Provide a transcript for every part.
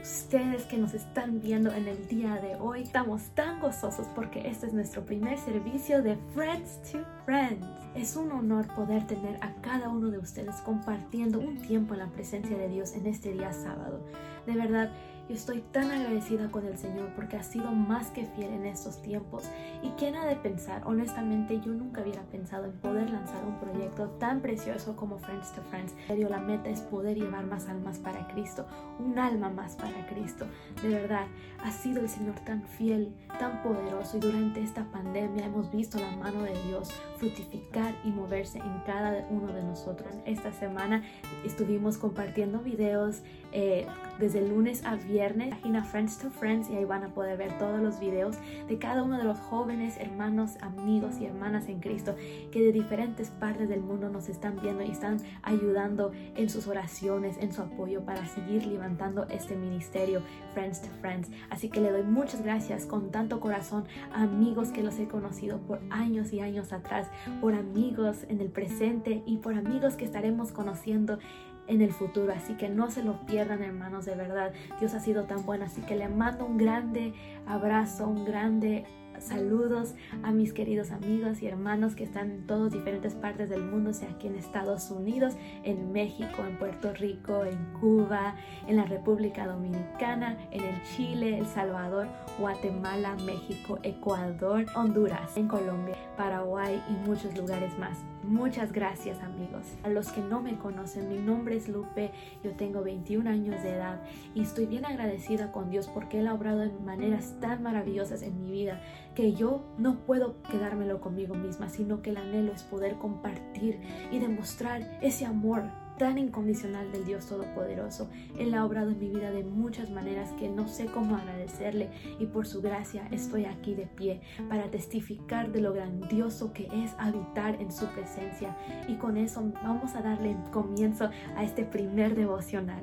ustedes que nos están viendo en el día de hoy. Estamos tan gozosos porque este es nuestro primer servicio de Friends to Friends. Es un honor poder tener a cada uno de ustedes compartiendo un tiempo en la presencia de Dios en este día sábado. De verdad, yo estoy tan agradecida con el Señor porque ha sido más que fiel en estos tiempos. Y quién ha de pensar, honestamente yo nunca hubiera pensado en poder lanzar un proyecto tan precioso como Friends to Friends. Pero la meta es poder llevar más almas para Cristo, un alma más para Cristo. De verdad, ha sido el Señor tan fiel, tan poderoso y durante esta pandemia hemos visto la mano de Dios fructificar y moverse en cada uno de nosotros. Esta semana estuvimos compartiendo videos eh, desde lunes a viernes, página Friends to Friends, y ahí van a poder ver todos los videos de cada uno de los jóvenes, hermanos, amigos y hermanas en Cristo que de diferentes partes del mundo nos están viendo y están ayudando en sus oraciones, en su apoyo para seguir levantando este ministerio Friends to Friends. Así que le doy muchas gracias con tanto corazón a amigos que los he conocido por años y años atrás, por amigos en el presente y por amigos que estaremos conociendo en el futuro. Así que no se lo pierdan, hermanos, de verdad. Dios ha sido tan bueno. Así que le mando un grande abrazo, un grande saludos a mis queridos amigos y hermanos que están en todas diferentes partes del mundo, sea aquí en Estados Unidos, en México, en Puerto Rico, en Cuba, en la República Dominicana, en el Chile, El Salvador, Guatemala, México, Ecuador, Honduras, en Colombia, Paraguay y muchos lugares más. Muchas gracias amigos. A los que no me conocen, mi nombre es Lupe, yo tengo 21 años de edad y estoy bien agradecida con Dios porque Él ha obrado de maneras tan maravillosas en mi vida que yo no puedo quedármelo conmigo misma, sino que el anhelo es poder compartir y demostrar ese amor tan incondicional del Dios Todopoderoso. Él ha obrado en mi vida de muchas maneras que no sé cómo agradecerle y por su gracia estoy aquí de pie para testificar de lo grandioso que es habitar en su presencia. Y con eso vamos a darle comienzo a este primer devocional.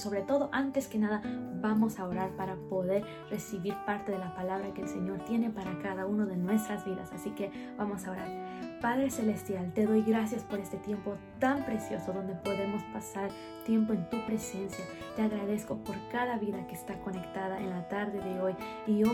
Sobre todo, antes que nada, vamos a orar para poder recibir parte de la palabra que el Señor tiene para cada uno de nuestras vidas. Así que vamos a orar. Padre Celestial, te doy gracias por este tiempo tan precioso donde podemos pasar tiempo en tu presencia. Te agradezco por cada vida que está conectada en la tarde de hoy y yo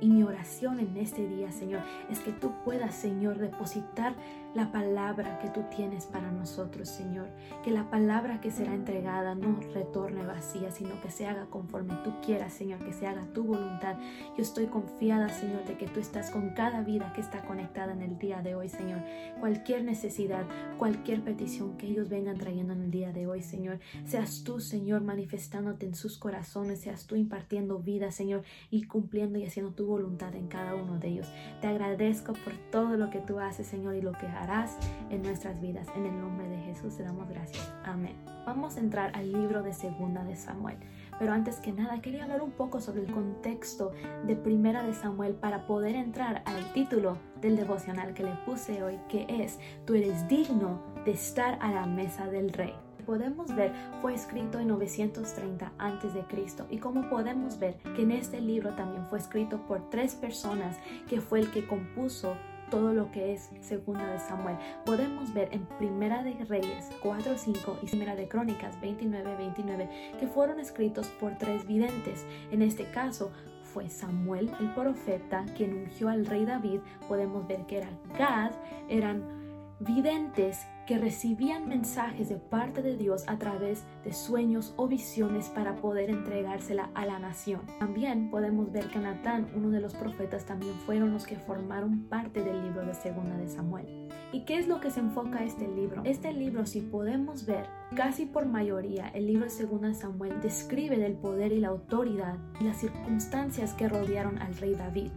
y mi oración en este día, Señor, es que tú puedas, Señor, depositar la palabra que tú tienes para nosotros, Señor. Que la palabra que será entregada no retorne vacía, sino que se haga conforme tú quieras, Señor, que se haga tu voluntad. Yo estoy confiada, Señor, de que tú estás con cada vida que está conectada en el día de hoy, Señor. Cualquier necesidad, cualquier petición que ellos vengan trayendo en el día de hoy, Señor, seas tú, Señor, manifestándote en sus corazones, seas tú impartiendo vida, Señor, y cumpliendo y haciendo tu voluntad en cada uno de ellos. Te agradezco por todo lo que tú haces, Señor, y lo que harás en nuestras vidas. En el nombre de Jesús te damos gracias. Amén. Vamos a entrar al libro de Segunda de Samuel. Pero antes que nada, quería hablar un poco sobre el contexto de Primera de Samuel para poder entrar al título del devocional que le puse hoy, que es Tú eres digno de estar a la mesa del rey podemos ver fue escrito en 930 a.C. y como podemos ver que en este libro también fue escrito por tres personas que fue el que compuso todo lo que es Segunda de Samuel. Podemos ver en Primera de Reyes 4, 5 y Primera de Crónicas 29, 29 que fueron escritos por tres videntes. En este caso fue Samuel el profeta quien ungió al rey David. Podemos ver que era Gad, eran videntes que recibían mensajes de parte de Dios a través de sueños o visiones para poder entregársela a la nación. También podemos ver que Natán, uno de los profetas, también fueron los que formaron parte del libro de Segunda de Samuel. ¿Y qué es lo que se enfoca este libro? Este libro, si podemos ver, casi por mayoría, el libro de Segunda de Samuel describe del poder y la autoridad y las circunstancias que rodearon al rey David.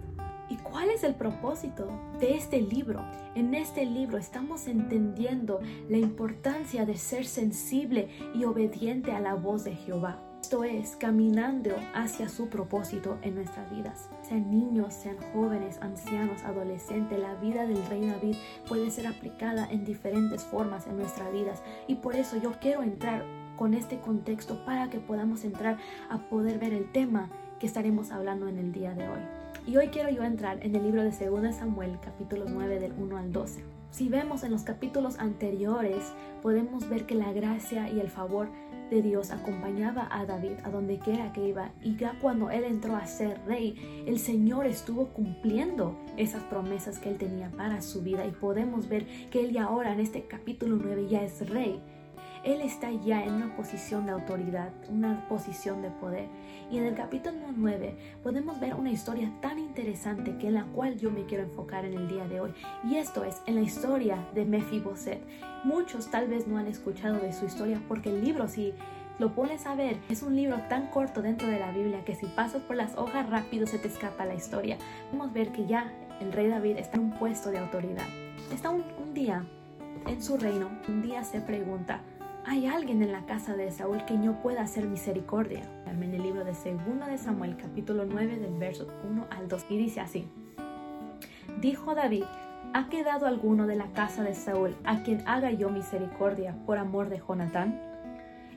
¿Y cuál es el propósito de este libro? En este libro estamos entendiendo la importancia de ser sensible y obediente a la voz de Jehová. Esto es, caminando hacia su propósito en nuestras vidas. Sean niños, sean jóvenes, ancianos, adolescentes, la vida del rey David puede ser aplicada en diferentes formas en nuestras vidas. Y por eso yo quiero entrar con este contexto para que podamos entrar a poder ver el tema que estaremos hablando en el día de hoy. Y hoy quiero yo entrar en el libro de 2 Samuel, capítulo 9, del 1 al 12. Si vemos en los capítulos anteriores, podemos ver que la gracia y el favor de Dios acompañaba a David a donde quiera que iba. Y ya cuando él entró a ser rey, el Señor estuvo cumpliendo esas promesas que él tenía para su vida. Y podemos ver que él ya ahora en este capítulo 9 ya es rey él está ya en una posición de autoridad, una posición de poder. Y en el capítulo 9 podemos ver una historia tan interesante que en la cual yo me quiero enfocar en el día de hoy. Y esto es en la historia de Mefiboset. Muchos tal vez no han escuchado de su historia porque el libro si lo pones a ver, es un libro tan corto dentro de la Biblia que si pasas por las hojas rápido se te escapa la historia. Podemos ver que ya el rey David está en un puesto de autoridad. Está un día en su reino, un día se pregunta, hay alguien en la casa de Saúl que no pueda hacer misericordia. En el libro de 2 de Samuel, capítulo 9, del verso 1 al 2, y dice así: Dijo David: ¿Ha quedado alguno de la casa de Saúl a quien haga yo misericordia por amor de Jonatán?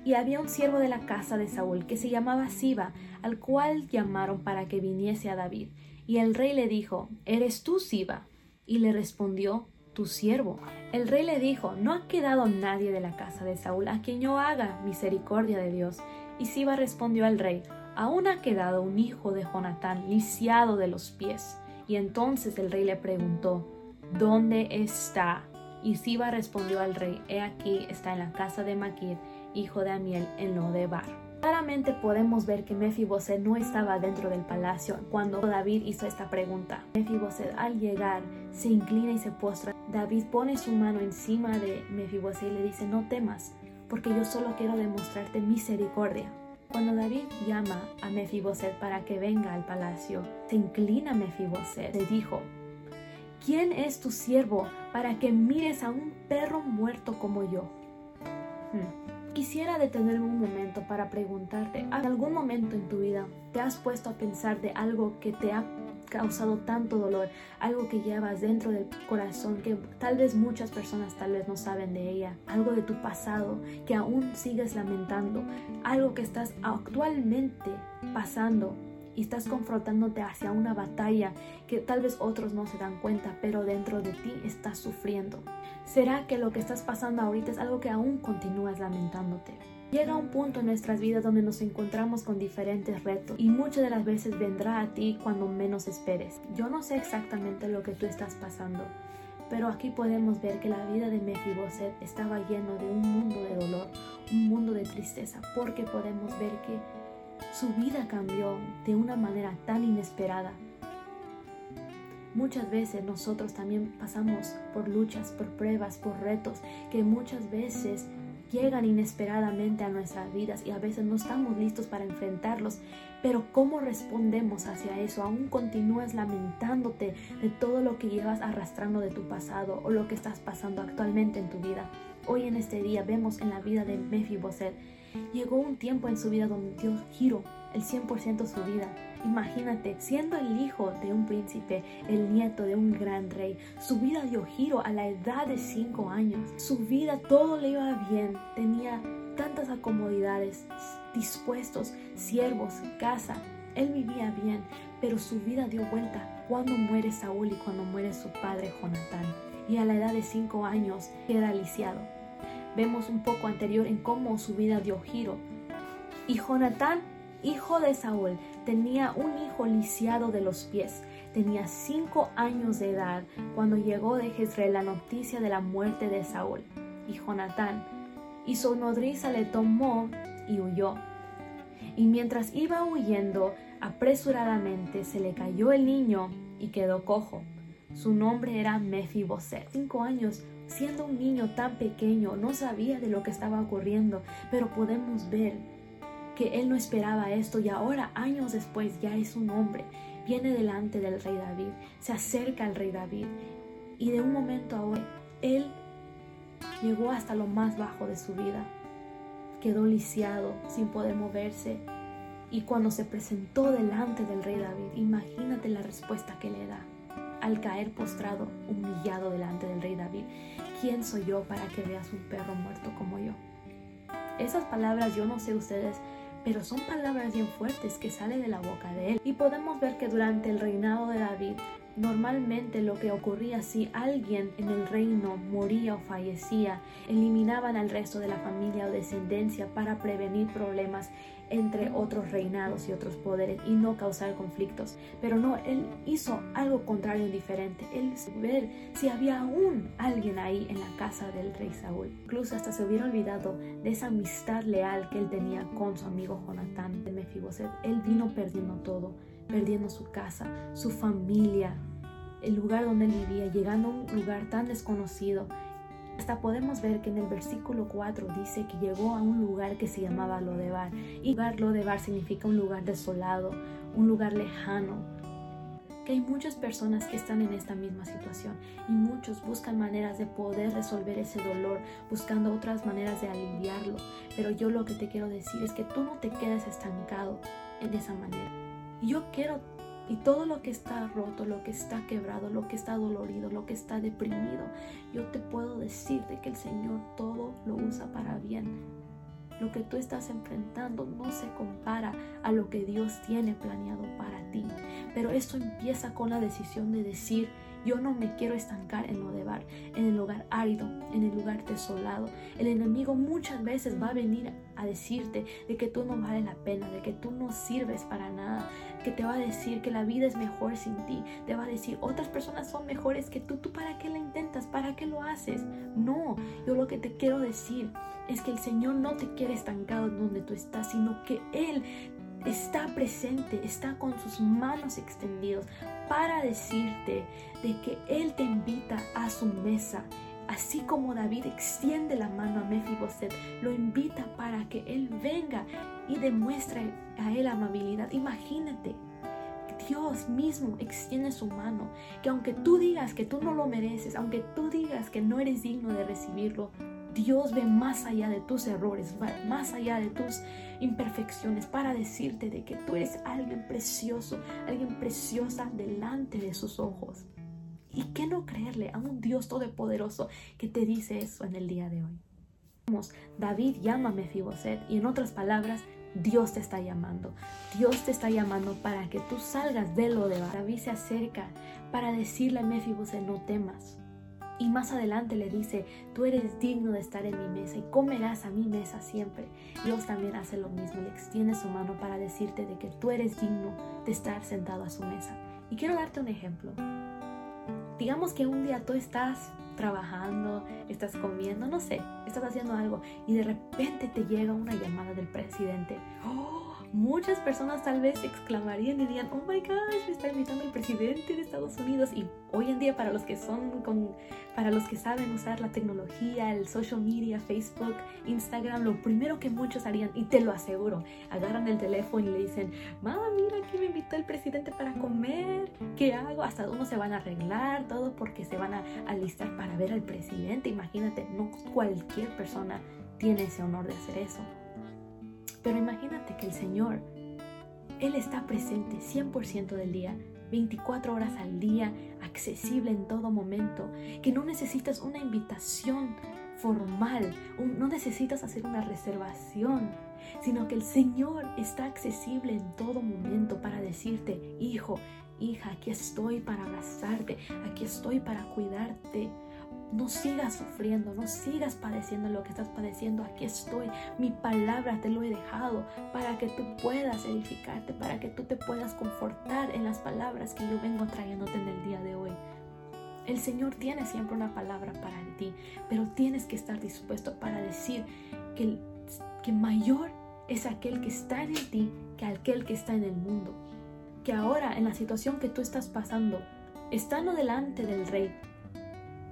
Y había un siervo de la casa de Saúl que se llamaba Siba, al cual llamaron para que viniese a David. Y el rey le dijo: ¿Eres tú, Siba? Y le respondió: tu siervo. El rey le dijo, no ha quedado nadie de la casa de Saúl a quien yo haga misericordia de Dios. Y Siba respondió al rey, aún ha quedado un hijo de Jonatán lisiado de los pies. Y entonces el rey le preguntó, ¿dónde está? Y Siba respondió al rey, he aquí está en la casa de Maquir, hijo de Amiel, en Lodebar. Claramente podemos ver que Mefiboset no estaba dentro del palacio cuando David hizo esta pregunta. Mefiboset al llegar se inclina y se postra. David pone su mano encima de Mefiboset y le dice, no temas, porque yo solo quiero demostrarte misericordia. Cuando David llama a Mefiboset para que venga al palacio, se inclina Mefiboset. Le dijo, ¿quién es tu siervo para que mires a un perro muerto como yo? Hmm. Quisiera detenerme un momento para preguntarte, ¿en algún momento en tu vida te has puesto a pensar de algo que te ha causado tanto dolor, algo que llevas dentro del corazón que tal vez muchas personas tal vez no saben de ella, algo de tu pasado que aún sigues lamentando, algo que estás actualmente pasando y estás confrontándote hacia una batalla que tal vez otros no se dan cuenta, pero dentro de ti estás sufriendo. ¿Será que lo que estás pasando ahorita es algo que aún continúas lamentándote? Llega un punto en nuestras vidas donde nos encontramos con diferentes retos y muchas de las veces vendrá a ti cuando menos esperes. Yo no sé exactamente lo que tú estás pasando, pero aquí podemos ver que la vida de Mefiboset estaba lleno de un mundo de dolor, un mundo de tristeza, porque podemos ver que su vida cambió de una manera tan inesperada Muchas veces nosotros también pasamos por luchas, por pruebas, por retos que muchas veces llegan inesperadamente a nuestras vidas y a veces no estamos listos para enfrentarlos. Pero ¿cómo respondemos hacia eso? Aún continúas lamentándote de todo lo que llevas arrastrando de tu pasado o lo que estás pasando actualmente en tu vida. Hoy en este día vemos en la vida de Mefiboset. Llegó un tiempo en su vida donde Dios giró el 100% su vida Imagínate, siendo el hijo de un príncipe, el nieto de un gran rey, su vida dio giro a la edad de 5 años. Su vida todo le iba bien, tenía tantas acomodidades, dispuestos, siervos, casa. Él vivía bien, pero su vida dio vuelta cuando muere Saúl y cuando muere su padre Jonatán. Y a la edad de 5 años queda lisiado. Vemos un poco anterior en cómo su vida dio giro. Y Jonatán hijo de Saúl, tenía un hijo lisiado de los pies. Tenía cinco años de edad cuando llegó de Jezreel la noticia de la muerte de Saúl. Y Jonatán y su nodriza le tomó y huyó. Y mientras iba huyendo, apresuradamente se le cayó el niño y quedó cojo. Su nombre era Mefiboset. Cinco años, siendo un niño tan pequeño, no sabía de lo que estaba ocurriendo, pero podemos ver que él no esperaba esto y ahora, años después, ya es un hombre. Viene delante del rey David, se acerca al rey David y de un momento a otro, él llegó hasta lo más bajo de su vida. Quedó lisiado, sin poder moverse. Y cuando se presentó delante del rey David, imagínate la respuesta que le da. Al caer postrado, humillado delante del rey David, ¿quién soy yo para que veas un perro muerto como yo? Esas palabras yo no sé ustedes, pero son palabras bien fuertes que salen de la boca de él. Y podemos ver que durante el reinado de David Normalmente lo que ocurría si alguien en el reino moría o fallecía, eliminaban al resto de la familia o descendencia para prevenir problemas entre otros reinados y otros poderes y no causar conflictos. Pero no, él hizo algo contrario y diferente. Él ver si había aún alguien ahí en la casa del rey Saúl. Incluso hasta se hubiera olvidado de esa amistad leal que él tenía con su amigo Jonatán de Mefiboset. Él vino perdiendo todo perdiendo su casa, su familia, el lugar donde él vivía, llegando a un lugar tan desconocido. Hasta podemos ver que en el versículo 4 dice que llegó a un lugar que se llamaba Lodebar. Y lugar Lodebar significa un lugar desolado, un lugar lejano. Que hay muchas personas que están en esta misma situación y muchos buscan maneras de poder resolver ese dolor, buscando otras maneras de aliviarlo. Pero yo lo que te quiero decir es que tú no te quedes estancado en esa manera. Yo quiero, y todo lo que está roto, lo que está quebrado, lo que está dolorido, lo que está deprimido, yo te puedo decir de que el Señor todo lo usa para bien. Lo que tú estás enfrentando no se compara a lo que Dios tiene planeado para ti. Pero esto empieza con la decisión de decir, yo no me quiero estancar en lo de bar, en el lugar árido, en el lugar desolado. El enemigo muchas veces va a venir a decirte de que tú no vales la pena, de que tú no sirves para nada, que te va a decir que la vida es mejor sin ti, te va a decir otras personas son mejores que tú, tú para qué la intentas, para qué lo haces. No, yo lo que te quiero decir es que el Señor no te quiere estancado donde tú estás, sino que Él está presente, está con sus manos extendidas para decirte de que Él te invita a su mesa. Así como David extiende la mano a Mefiboset, lo invita para que Él venga y demuestre a Él amabilidad. Imagínate, Dios mismo extiende su mano, que aunque tú digas que tú no lo mereces, aunque tú digas que no eres digno de recibirlo, Dios ve más allá de tus errores, más allá de tus imperfecciones para decirte de que tú eres alguien precioso, alguien preciosa delante de sus ojos. ¿Y qué no creerle a un Dios todopoderoso que te dice eso en el día de hoy? David llama a Mefiboset y en otras palabras, Dios te está llamando. Dios te está llamando para que tú salgas de lo de David se acerca para decirle a Mefiboset no temas. Y más adelante le dice, tú eres digno de estar en mi mesa y comerás a mi mesa siempre. Dios también hace lo mismo, le extiende su mano para decirte de que tú eres digno de estar sentado a su mesa. Y quiero darte un ejemplo. Digamos que un día tú estás trabajando, estás comiendo, no sé, estás haciendo algo y de repente te llega una llamada del presidente. ¡Oh! Muchas personas tal vez exclamarían y dirían, oh my gosh, me está invitando el presidente de Estados Unidos. Y hoy en día para los que son con, para los que saben usar la tecnología, el social media, Facebook, Instagram, lo primero que muchos harían, y te lo aseguro, agarran el teléfono y le dicen, mamá, mira, aquí me invitó el presidente para comer, ¿qué hago? Hasta uno se van a arreglar, todo porque se van a alistar para ver al presidente. Imagínate, no cualquier persona tiene ese honor de hacer eso. Pero imagínate que el Señor, Él está presente 100% del día, 24 horas al día, accesible en todo momento, que no necesitas una invitación formal, no necesitas hacer una reservación, sino que el Señor está accesible en todo momento para decirte, hijo, hija, aquí estoy para abrazarte, aquí estoy para cuidarte, no sigas sufriendo, no sigas padeciendo lo que estás padeciendo. Aquí estoy. Mi palabra te lo he dejado para que tú puedas edificarte, para que tú te puedas confortar en las palabras que yo vengo trayéndote en el día de hoy. El Señor tiene siempre una palabra para ti, pero tienes que estar dispuesto para decir que, que mayor es aquel que está en ti que aquel que está en el mundo. Que ahora en la situación que tú estás pasando, estando delante del Rey,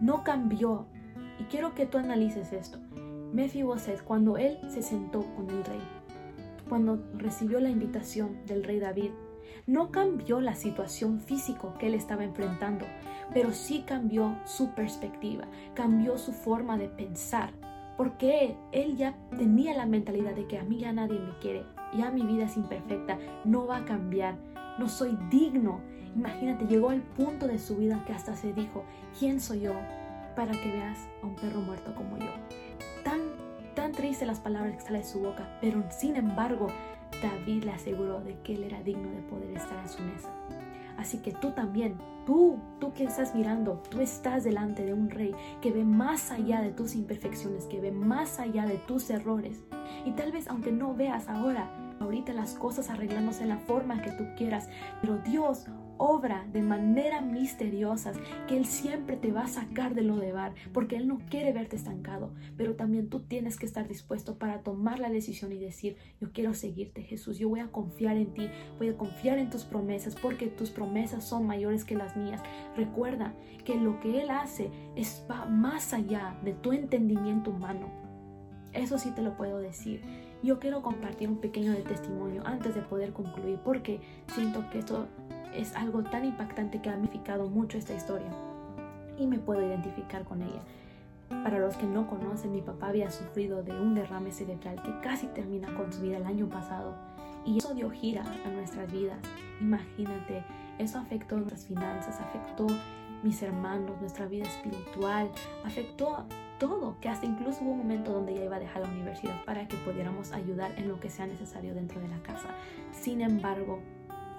no cambió. Y quiero que tú analices esto. Mefiboset, cuando él se sentó con el rey, cuando recibió la invitación del rey David, no cambió la situación físico que él estaba enfrentando, pero sí cambió su perspectiva, cambió su forma de pensar, porque él ya tenía la mentalidad de que a mí ya nadie me quiere, ya mi vida es imperfecta, no va a cambiar, no soy digno Imagínate, llegó al punto de su vida que hasta se dijo, ¿quién soy yo para que veas a un perro muerto como yo? Tan, tan triste las palabras que salen de su boca, pero sin embargo, David le aseguró de que él era digno de poder estar en su mesa. Así que tú también, tú, tú que estás mirando, tú estás delante de un rey que ve más allá de tus imperfecciones, que ve más allá de tus errores. Y tal vez aunque no veas ahora, ahorita las cosas arreglándose en la forma que tú quieras, pero Dios obra de manera misteriosa que Él siempre te va a sacar de lo de bar, porque Él no quiere verte estancado, pero también tú tienes que estar dispuesto para tomar la decisión y decir, yo quiero seguirte Jesús, yo voy a confiar en ti, voy a confiar en tus promesas, porque tus promesas son mayores que las mías. Recuerda que lo que Él hace es va más allá de tu entendimiento humano. Eso sí te lo puedo decir. Yo quiero compartir un pequeño de testimonio antes de poder concluir porque siento que esto es algo tan impactante que ha magnificado mucho esta historia y me puedo identificar con ella. Para los que no conocen, mi papá había sufrido de un derrame cerebral que casi termina con su vida el año pasado y eso dio gira a nuestras vidas. Imagínate, eso afectó nuestras finanzas, afectó mis hermanos, nuestra vida espiritual, afectó todo, que hasta incluso hubo un momento donde ella iba a dejar la universidad para que pudiéramos ayudar en lo que sea necesario dentro de la casa. Sin embargo,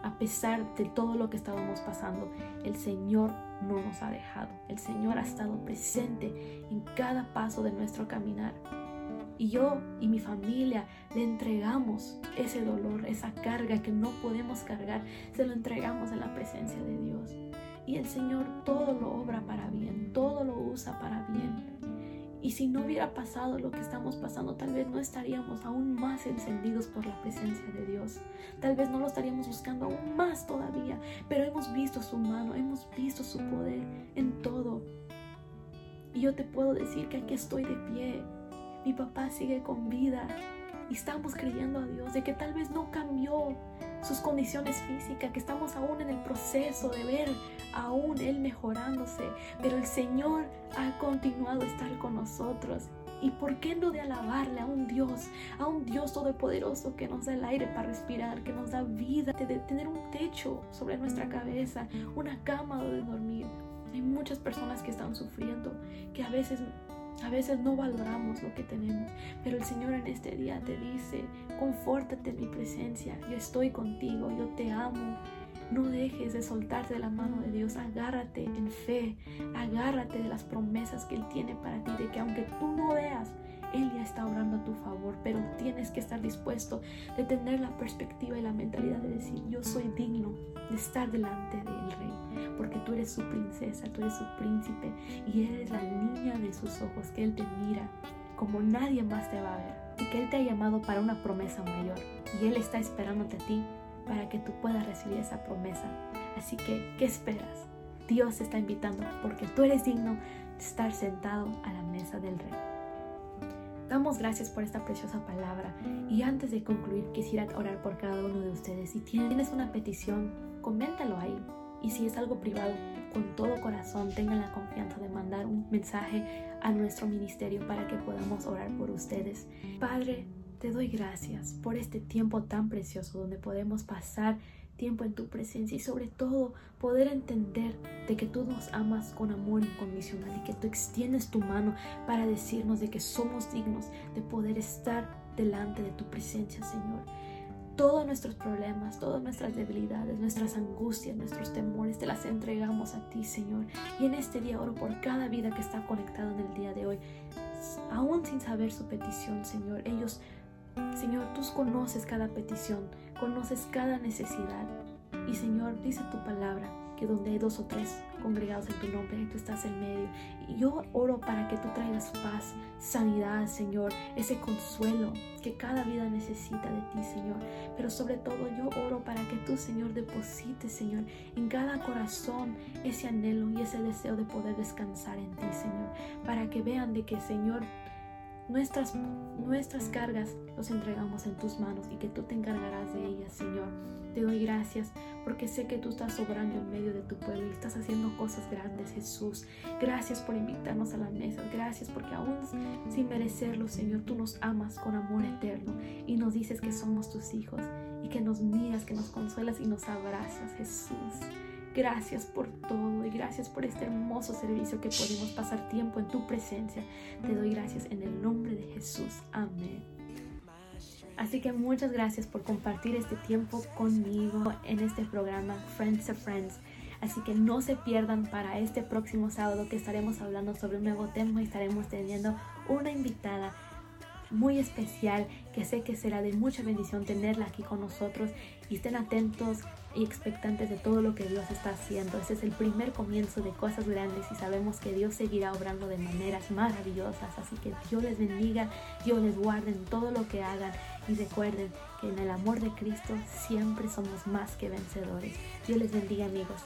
a pesar de todo lo que estábamos pasando, el Señor no nos ha dejado. El Señor ha estado presente en cada paso de nuestro caminar. Y yo y mi familia le entregamos ese dolor, esa carga que no podemos cargar, se lo entregamos en la presencia de Dios. Y el Señor todo lo obra para bien, todo lo usa para bien. Y si no hubiera pasado lo que estamos pasando, tal vez no estaríamos aún más encendidos por la presencia de Dios. Tal vez no lo estaríamos buscando aún más todavía, pero hemos visto su mano, hemos visto su poder en todo. Y yo te puedo decir que aquí estoy de pie. Mi papá sigue con vida. Y estamos creyendo a Dios de que tal vez no cambió sus condiciones físicas, que estamos aún en el proceso de ver aún Él mejorándose, pero el Señor ha continuado a estar con nosotros. ¿Y por qué no de alabarle a un Dios, a un Dios todopoderoso que nos da el aire para respirar, que nos da vida, de tener un techo sobre nuestra cabeza, una cama donde dormir? Hay muchas personas que están sufriendo, que a veces a veces no valoramos lo que tenemos, pero el Señor en este día te dice, confórtate en mi presencia, yo estoy contigo, yo te amo. No dejes de soltarte de la mano de Dios, agárrate en fe, agárrate de las promesas que Él tiene para ti, de que aunque tú no veas, Él ya está obrando a tu favor, pero tienes que estar dispuesto de tener la perspectiva y la mentalidad de decir, yo soy digno de estar delante del Rey, porque tú eres su princesa, tú eres su príncipe y eres la niña de sus ojos, que Él te mira como nadie más te va a ver y que Él te ha llamado para una promesa mayor y Él está esperándote a ti para que tú puedas recibir esa promesa. Así que, ¿qué esperas? Dios te está invitando porque tú eres digno de estar sentado a la mesa del rey. Damos gracias por esta preciosa palabra y antes de concluir quisiera orar por cada uno de ustedes. Si tienes una petición, coméntalo ahí. Y si es algo privado, con todo corazón tengan la confianza de mandar un mensaje a nuestro ministerio para que podamos orar por ustedes. Padre, te doy gracias por este tiempo tan precioso donde podemos pasar tiempo en tu presencia y sobre todo poder entender de que tú nos amas con amor incondicional y que tú extiendes tu mano para decirnos de que somos dignos de poder estar delante de tu presencia, Señor. Todos nuestros problemas, todas nuestras debilidades, nuestras angustias, nuestros temores, te las entregamos a ti, Señor. Y en este día oro por cada vida que está conectada en el día de hoy, aún sin saber su petición, Señor. Ellos Señor, tú conoces cada petición, conoces cada necesidad. Y Señor, dice tu palabra que donde hay dos o tres congregados en tu nombre, tú estás en medio. Y yo oro para que tú traigas paz, sanidad, Señor, ese consuelo que cada vida necesita de ti, Señor. Pero sobre todo yo oro para que tú, Señor, deposites, Señor, en cada corazón ese anhelo y ese deseo de poder descansar en ti, Señor. Para que vean de que, Señor, Nuestras, nuestras cargas los entregamos en tus manos y que tú te encargarás de ellas, Señor. Te doy gracias porque sé que tú estás obrando en medio de tu pueblo y estás haciendo cosas grandes, Jesús. Gracias por invitarnos a la mesa. Gracias porque aún sin merecerlo, Señor, tú nos amas con amor eterno y nos dices que somos tus hijos y que nos miras, que nos consuelas y nos abrazas, Jesús. Gracias por todo y gracias por este hermoso servicio que podemos pasar tiempo en tu presencia. Te doy gracias en el nombre de Jesús. Amén. Así que muchas gracias por compartir este tiempo conmigo en este programa Friends to Friends. Así que no se pierdan para este próximo sábado que estaremos hablando sobre un nuevo tema y estaremos teniendo una invitada muy especial que sé que será de mucha bendición tenerla aquí con nosotros y estén atentos y expectantes de todo lo que Dios está haciendo. Este es el primer comienzo de cosas grandes y sabemos que Dios seguirá obrando de maneras maravillosas. Así que Dios les bendiga, Dios les guarde en todo lo que hagan y recuerden que en el amor de Cristo siempre somos más que vencedores. Dios les bendiga amigos.